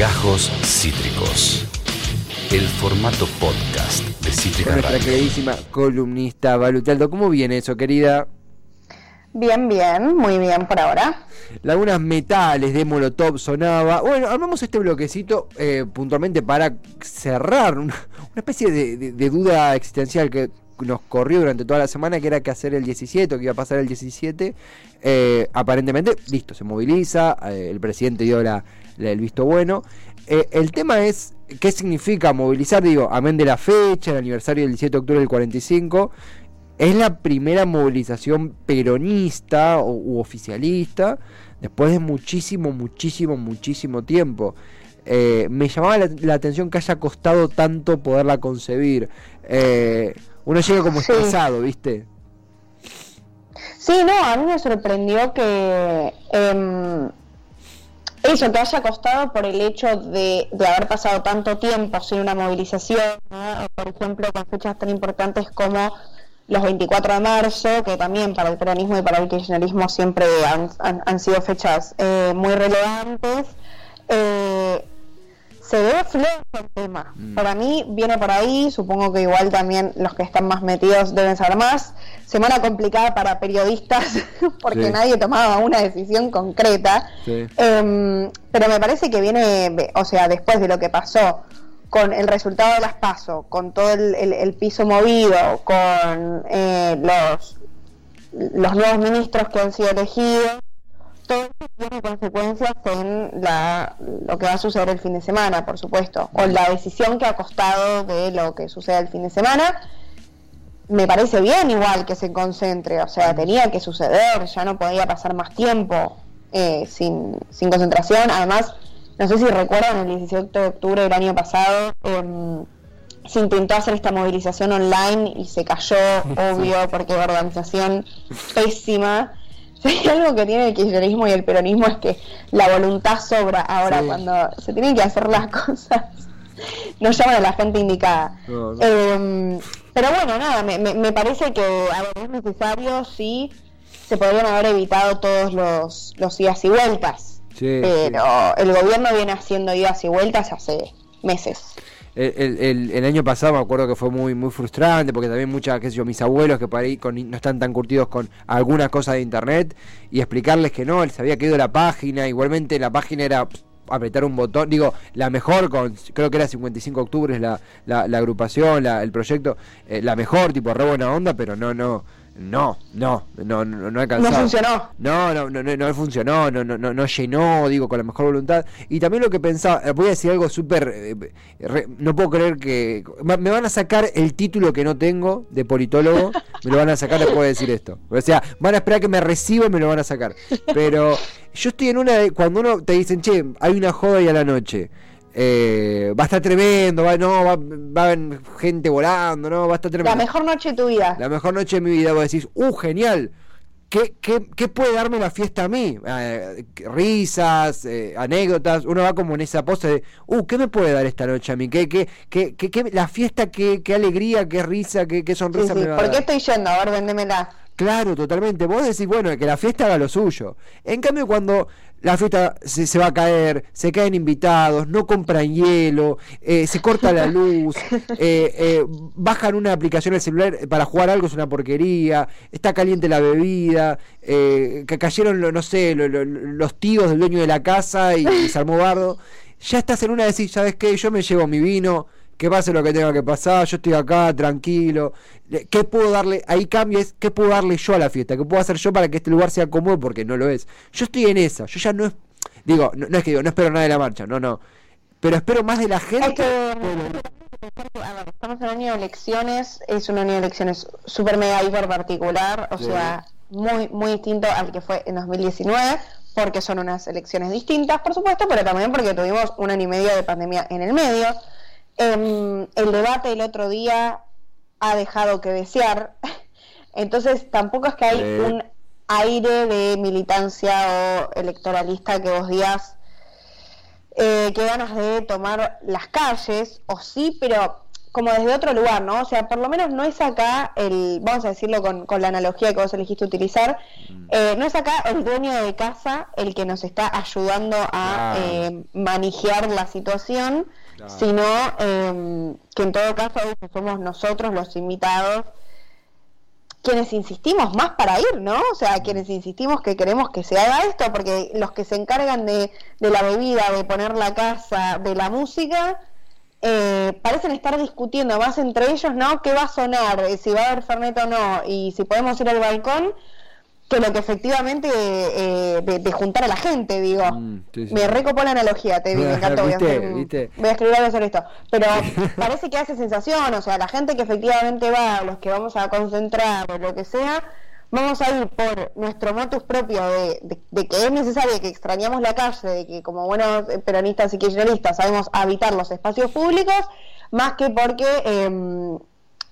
Gajos Cítricos. El formato podcast de Cítrica Nuestra Radio. queridísima columnista Balutaldo. ¿Cómo viene eso, querida? Bien, bien, muy bien por ahora. Lagunas metales de Molotov sonaba. Bueno, armamos este bloquecito eh, puntualmente para cerrar una, una especie de, de- de duda existencial que nos corrió durante toda la semana, que era que hacer el 17, o que iba a pasar el 17. Eh, aparentemente, listo, se moviliza, eh, el presidente dio la, la- el visto bueno. Eh, el tema es, ¿qué significa movilizar? Digo, amén de la fecha, el aniversario del 17 de octubre del 45. Es la primera movilización peronista o, u oficialista después de muchísimo, muchísimo, muchísimo tiempo. Eh, me llamaba la, la atención que haya costado tanto poderla concebir. Eh, uno llega como Sí. estresado, ¿viste? Sí, no, a mí me sorprendió que em, eso, que haya costado por el hecho de, de haber pasado tanto tiempo sin una movilización, ¿no? por ejemplo, con fechas tan importantes como los 24 de marzo, que también para el peronismo y para el kirchnerismo siempre han, han- han sido fechas eh, muy relevantes. Eh, se ve flojo el tema. Mm. Para mí viene por ahí, supongo que igual también los que están más metidos deben saber más. Semana complicada para periodistas porque Sí. nadie tomaba una decisión concreta. Sí. Em, pero me parece que viene, o sea, después de lo que pasó con el resultado de las PASO, con todo el, el- el piso movido, con eh, los, los nuevos ministros que han sido elegidos, todo esto tiene consecuencias en la, lo que va a suceder el fin de semana, por supuesto, o la decisión que ha costado de lo que suceda el fin de semana. Me parece bien igual que se concentre, o sea, tenía que suceder, ya no podía pasar más tiempo eh, sin, sin concentración. Además, no sé si recuerdan, el 17 de octubre del año pasado em, se intentó hacer esta movilización online y se cayó, obvio, porque la organización pésima. Si hay algo que tiene el kirchnerismo y el peronismo es que la voluntad sobra ahora Sí. cuando se tienen que hacer las cosas. No llaman a la gente indicada. No, no. Eh, pero bueno, nada, me, me- me parece que a ver, es necesario, sí, se podrían haber evitado todos los, los idas y vueltas. Sí, pero el gobierno viene haciendo idas y vueltas hace meses. El, el- el- año pasado me acuerdo que fue muy muy frustrante porque también muchas, qué mis abuelos que por ahí con- no están tan curtidos con algunas cosas de internet y explicarles que no, les había caído la página, igualmente la página era apretar un botón, digo, la mejor con, creo que era 55 de octubre es la, la, la agrupación, la- el proyecto, eh, la mejor, tipo, re buena onda, pero no, no, no, no, no, no, no alcanzaba. No funcionó. No, no, no, no, no funcionó, no, no, no, no llenó, digo, con la mejor voluntad. Y también lo que pensaba, eh, voy a decir algo súper, eh, no puedo creer que... Me van a sacar el título que no tengo de politólogo, me lo van a sacar después de decir esto. O sea, van a esperar que me reciba y me lo van a sacar. Pero yo estoy en una de, cuando uno te dicen, che, hay una joda y a la noche. Eh, va a estar tremendo, va, no, va, va a haber gente volando, no, va a estar tremendo. La mejor noche de tu vida. La mejor noche de mi vida, vos decís, ¡uh, genial! ¿Qué, qué, qué puede darme la fiesta a mí? Eh, risas, eh, anécdotas. Uno va como en esa pose de, ¡uh, qué me puede dar esta noche a mí! ¿Qué, qué, qué, qué- qué- la fiesta, qué, qué alegría, qué risa, qué, qué sonrisa sí. me va a ¿Por qué dar? estoy yendo? A ver, véndemela. Claro, totalmente. Vos decís, bueno, que la fiesta haga lo suyo. En cambio, cuando la fiesta se, se va a caer, se caen invitados, no compran hielo, eh, se corta la luz, eh, eh, bajan una aplicación al celular para jugar algo, es una porquería, está caliente la bebida, que cayeron, no sé, lo- lo- los tíos del dueño de la casa y, y se armó bardo. Ya estás en una de decir, ¿sabes qué? Yo me llevo mi vino, que pase lo que tenga que pasar, yo estoy acá tranquilo. ¿Qué puedo darle? Ahí cambia es qué puedo darle yo a la fiesta, qué puedo hacer yo para que este lugar sea cómodo porque no lo es. Yo estoy en esa, yo ya no es digo, no, no es que digo, no espero nada de la marcha, no, no. Pero espero más de la gente. a ver, estamos en un año de elecciones, es un año de elecciones súper mega hiper particular, o Sí. sea, muy, muy distinto al que fue en 2019, porque son unas elecciones distintas, por supuesto, pero también porque tuvimos un año y medio de pandemia en el medio. Em, el debate el otro día ha dejado que desear, entonces tampoco es que hay un aire de militancia o electoralista que vos digas eh, qué ganas de tomar las calles, o sí, pero como desde otro lugar, ¿no? O sea, por lo menos no es acá el, vamos a decirlo con, con la analogía que vos elegiste utilizar, Mm. eh, no es acá el dueño de casa el que nos está ayudando a Claro. eh, manejar la situación, Claro. sino eh, que en todo caso somos nosotros los invitados quienes insistimos más para ir, ¿no? O sea, quienes insistimos que queremos que se haga esto, porque los que se encargan de, de la bebida, de poner la casa, de la música, eh, parecen estar discutiendo más entre ellos, ¿no? ¿Qué va a sonar? eh, Si va a haber Fernet o no, y si podemos ir al balcón, que lo que efectivamente eh, de, de juntar a la gente, digo. Mm, sí, sí. Me recopó la analogía, te vi, me encantó. Voy a, voy a escribir algo sobre esto. Pero parece que hace sensación, o sea, la gente que efectivamente va, los que vamos a concentrar o lo que sea, vamos a ir por nuestro motus propio de, de- que es necesario que extrañamos la calle, de que como buenos peronistas y kirchneristas sabemos habitar los espacios públicos, más que porque em,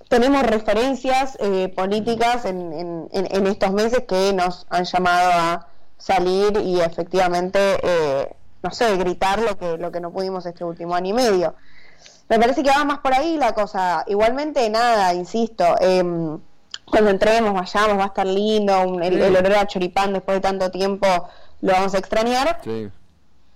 tenemos referencias eh, políticas en, en- en- en estos meses que nos han llamado a salir y efectivamente, eh, no sé, gritar lo que, lo que no pudimos este último año y medio. Me parece que va más por ahí la cosa. Igualmente, nada, insisto, em, cuando entremos, vayamos, va a estar lindo, un- el, Sí. el olor a choripán después de tanto tiempo lo vamos a extrañar. Sí.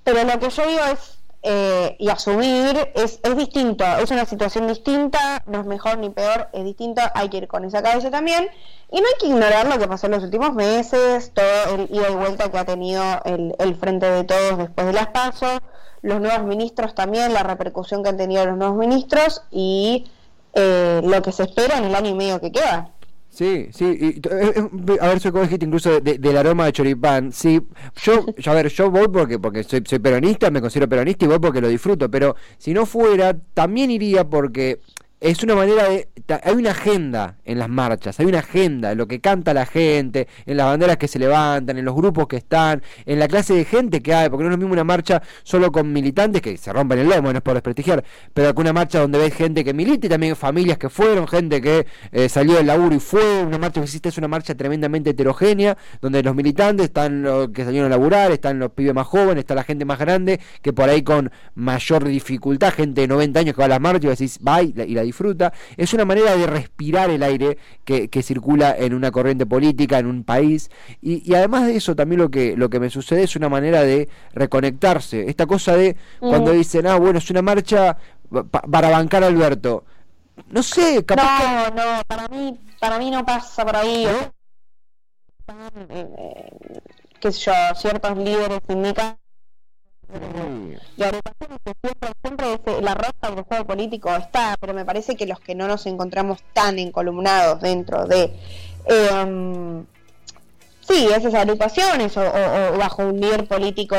Pero lo que yo digo es, eh, y asumir, es, es distinto, es una situación distinta, no es mejor ni peor, es distinto, hay que ir con esa cabeza también. Y no hay que ignorar lo que pasó en los últimos meses, todo el ida y vuelta que ha tenido el, el Frente de Todos después de las pasos, los nuevos ministros también, la repercusión que han tenido los nuevos ministros y eh, lo que se espera en el año y medio que queda. Sí, sí, y eh, eh, a ver, soy dijiste incluso de- del aroma de choripán, sí, yo, yo, a ver, yo voy porque, porque soy, soy peronista, me considero peronista y voy porque lo disfruto, pero si no fuera, también iría porque es una manera de, hay una agenda en las marchas, hay una agenda en lo que canta la gente, en las banderas que se levantan, en los grupos que están, en la clase de gente que hay, porque no es lo mismo una marcha solo con militantes que se rompen el lomo, no es por desprestigiar, pero que una marcha donde ves gente que milita y también familias que fueron, gente que eh, salió del laburo y fue, una marcha que existe es una marcha tremendamente heterogénea, donde los militantes están los que salieron a laburar, están los pibes más jóvenes, está la gente más grande, que por ahí con mayor dificultad, gente de 90 años que va a las marchas y decís, va y la, y la disfruta, es una manera de respirar el aire que, que circula en una corriente política, en un país, y, y además de eso también lo que, lo que me sucede es una manera de reconectarse, esta cosa de cuando Mm. dicen, ah, bueno, es una marcha pa- para bancar a Alberto. No sé, capaz No, no, para mí, para mí no pasa por ahí. Están, eh, eh, qué sé yo, ciertos líderes sindicales. Y agrupaciones que siempre, siempre ese- la rosa del juego político está, pero me parece que los que no nos encontramos tan encolumnados dentro de eh, sí, esas agrupaciones o, bajo un líder político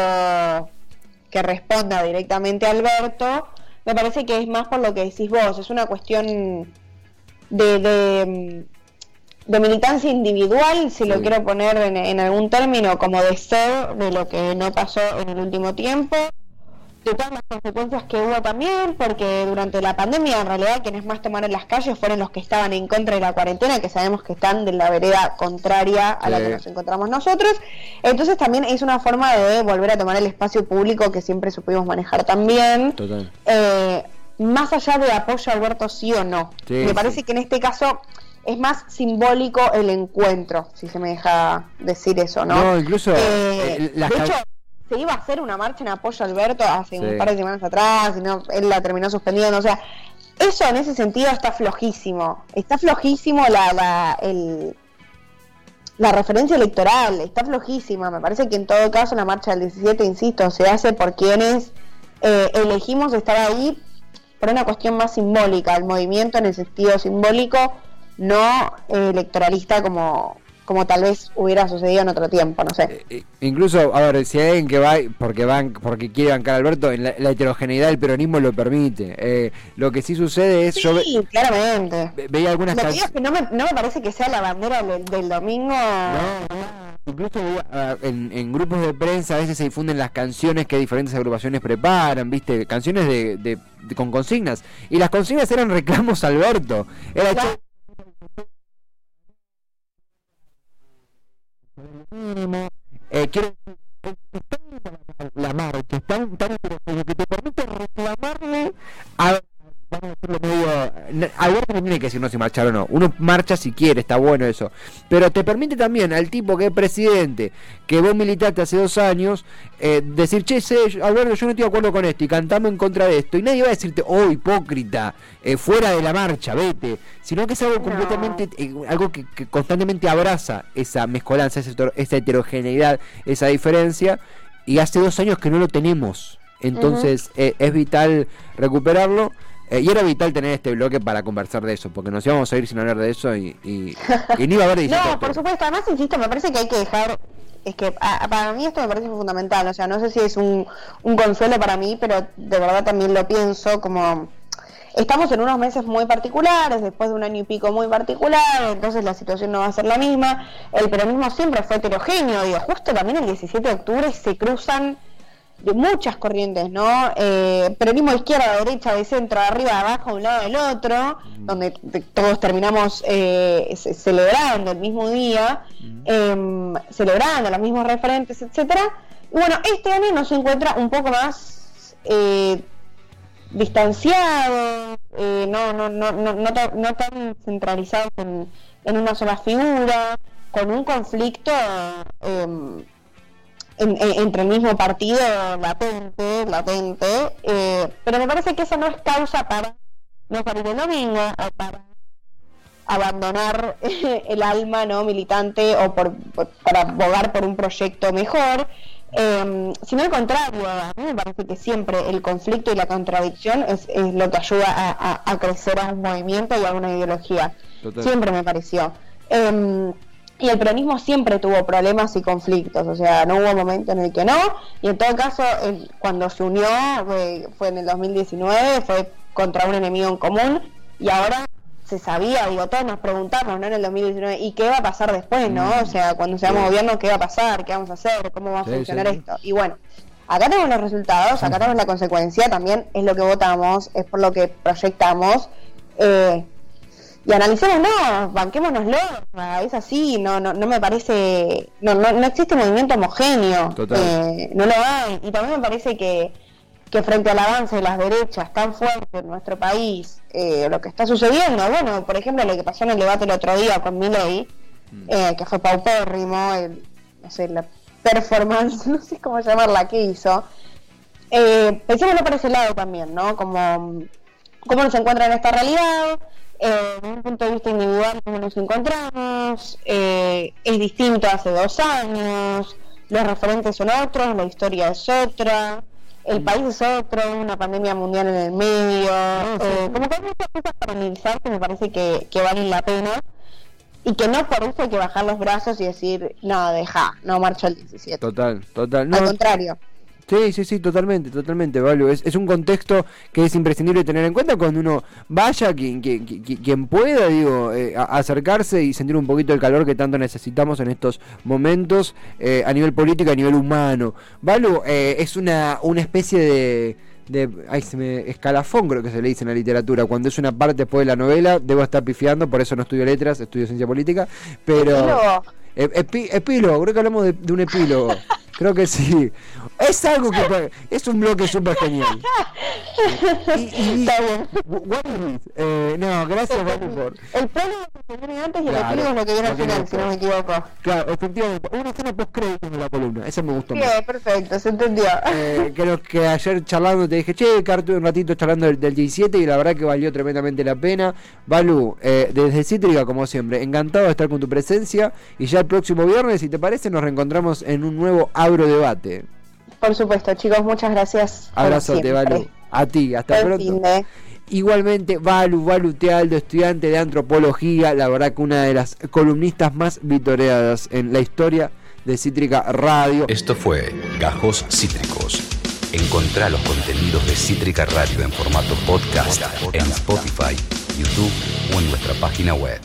que responda directamente a Alberto, me parece que es más por lo que decís vos, es una cuestión de, de, de militancia individual, si lo Sí. quiero poner en, en algún término, como deseo de lo que no pasó en el último tiempo, de todas las consecuencias que hubo también, porque durante la pandemia en realidad quienes más tomaron las calles fueron los que estaban en contra de la cuarentena, que sabemos que están de la vereda contraria a la que nos encontramos nosotros. Entonces también es una forma de volver a tomar el espacio público que siempre supimos manejar también. Total. Eh, más allá de apoyo a Alberto sí o no. Sí, Me parece que en este caso es más simbólico el encuentro, si se me deja decir eso, ¿no? No, incluso Eh, eh, las de hecho, se iba a hacer una marcha en apoyo a Alberto hace Sí. un par de semanas atrás, y no, él la terminó suspendiendo. O sea, eso en ese sentido está flojísimo. Está flojísimo la, la, el- la referencia electoral, está flojísima. Me parece que en todo caso la marcha del 17, insisto, se hace por quienes eh, elegimos estar ahí por una cuestión más simbólica, el movimiento en el sentido simbólico, no eh, electoralista como, como tal vez hubiera sucedido en otro tiempo, no sé. Eh, eh, incluso, a ver, si hay alguien que va porque van, porque quiere bancar a Alberto, en la, la heterogeneidad del peronismo lo permite. Eh, lo que sí sucede es, yo ve- Sí, claramente. ve- veía algunas Lo que digo canciones. es que no me, no me parece que sea la bandera del, del domingo. Incluso ah, en, en grupos de prensa a veces se difunden las canciones que diferentes agrupaciones preparan, ¿viste? Canciones de, de- de- con consignas. Y las consignas eran reclamos a Alberto. Era Claro. Mínimo. Eh, quiero la marcha, tan, tan heterogéneo que te permite reclamarle a vamos a hacerlo medio. Alberto no tiene que decirnos si marchar o no. Uno marcha si quiere, está bueno eso. Pero te permite también al tipo que es presidente, que vos militaste hace dos años, eh, decir, che, sé, Alberto, yo no estoy de acuerdo con esto y cantamos en contra de esto. Y nadie va a decirte, oh, hipócrita, eh, fuera de la marcha, vete. Sino que es algo completamente, eh, algo que, constantemente abraza esa mezcolanza, esa heterogeneidad, esa diferencia. Y hace dos años que no lo tenemos. Entonces es vital recuperarlo. Eh, y era vital tener este bloque para conversar de eso, porque nos íbamos a ir sin hablar de eso y, y, ni iba a haber No, por supuesto, además, insisto, me parece que hay que dejar. Es que para mí esto me parece fundamental, o sea, no sé si es un, un consuelo para mí, pero de verdad también lo pienso como estamos en unos meses muy particulares, después de un año y pico muy particular, entonces la situación no va a ser la misma. El peronismo siempre fue heterogéneo, digo, justo también el 17 de octubre se cruzan de muchas corrientes, ¿no? Eh, peronismo de izquierda, de derecha, de centro, de arriba, de abajo, de un lado del otro, donde todos terminamos eh, celebrando el mismo día, em, celebrando los mismos referentes, etcétera. Y bueno, este año nos encuentra un poco más eh, distanciado, eh, no, no, no, no, no, tan centralizado en, en, una sola figura, con un conflicto em, entre el mismo partido latente, latente, eh, pero me parece que eso no es causa para no salir el domingo o para abandonar el alma no militante o por, para abogar por un proyecto mejor, eh, sino al contrario, a mí me parece que siempre el conflicto y la contradicción es, es lo que ayuda a, a, crecer a un movimiento y a una ideología. Siempre me pareció. Eh, y el peronismo siempre tuvo problemas y conflictos, o sea, no hubo momento en el que no, y en todo caso, cuando se unió fue, en el 2019, fue contra un enemigo en común, y ahora se sabía, digo, todos nos preguntamos, ¿no? En el 2019, ¿y qué va a pasar después, no? O sea, cuando seamos gobierno, ¿qué va a pasar? ¿Qué vamos a hacer? ¿Cómo va a funcionar esto? Y bueno, acá tenemos los resultados, acá tenemos la consecuencia, también es lo que votamos, es por lo que proyectamos. Eh, y analicemos, no, banquémonoslo, es así, no, no, no me parece, no, no, no existe movimiento homogéneo, eh, no lo hay, y también me parece que, que frente al avance de las derechas tan fuerte en nuestro país, eh, lo que está sucediendo, bueno, por ejemplo, lo que pasó en el debate el otro día con Miley, mm. eh, que fue paupérrimo, el, no sé, la performance, no sé cómo llamarla, que hizo, eh, pensémoslo por ese lado también, ¿no? Como, cómo nos encuentra en esta realidad, eh, desde un punto de vista individual, como nos encontramos, eh, es distinto hace dos años, los referentes son otros, la historia es otra, el mm. país es otro, una pandemia mundial en el medio, eh, como que hay muchas cosas para analizar que me parece que, que valen la pena y que no por eso hay que bajar los brazos y decir, no, deja, no marcho el 17. Total, total. Al contrario. Sí, sí, sí, totalmente, totalmente, Valo. Es, es un contexto que es imprescindible tener en cuenta cuando uno vaya, quien, quien, quien pueda, digo, eh, acercarse y sentir un poquito el calor que tanto necesitamos en estos momentos eh, a nivel político a nivel humano. Valo eh, es una, una especie de de ay, se me, escalafón creo que se le dice en la literatura cuando es una parte después de la novela debo estar pifiando por eso no estudio letras estudio ciencia política pero epílogo creo que hablamos de, de un epílogo Creo que sí. Es algo que es un bloque súper genial. Y, Está bien. Eh, no, gracias por. El prólogo que viene antes y el epílogo es lo que viene al final, si no me equivoco. Claro, efectivamente. Una escena post créditos de la columna, esa me gustó Bien, perfecto, se entendió. Eh, creo que ayer charlando te dije, che, Cartu, un ratito charlando del, del 17 y la verdad que valió tremendamente la pena. Balu, eh, desde Cítrica, como siempre, encantado de estar con tu presencia y ya el próximo viernes, si te parece, nos reencontramos en un nuevo Debate. Por supuesto, chicos, muchas gracias. Abrazo, te Valu. A ti, hasta pronto. Igualmente, Valu, Valu Tealdo, estudiante de antropología, la verdad que una de las columnistas más vitoreadas en la historia de Cítrica Radio. Esto fue Gajos Cítricos. Encontrá los contenidos de Cítrica Radio en formato podcast en Spotify, YouTube o en nuestra página web.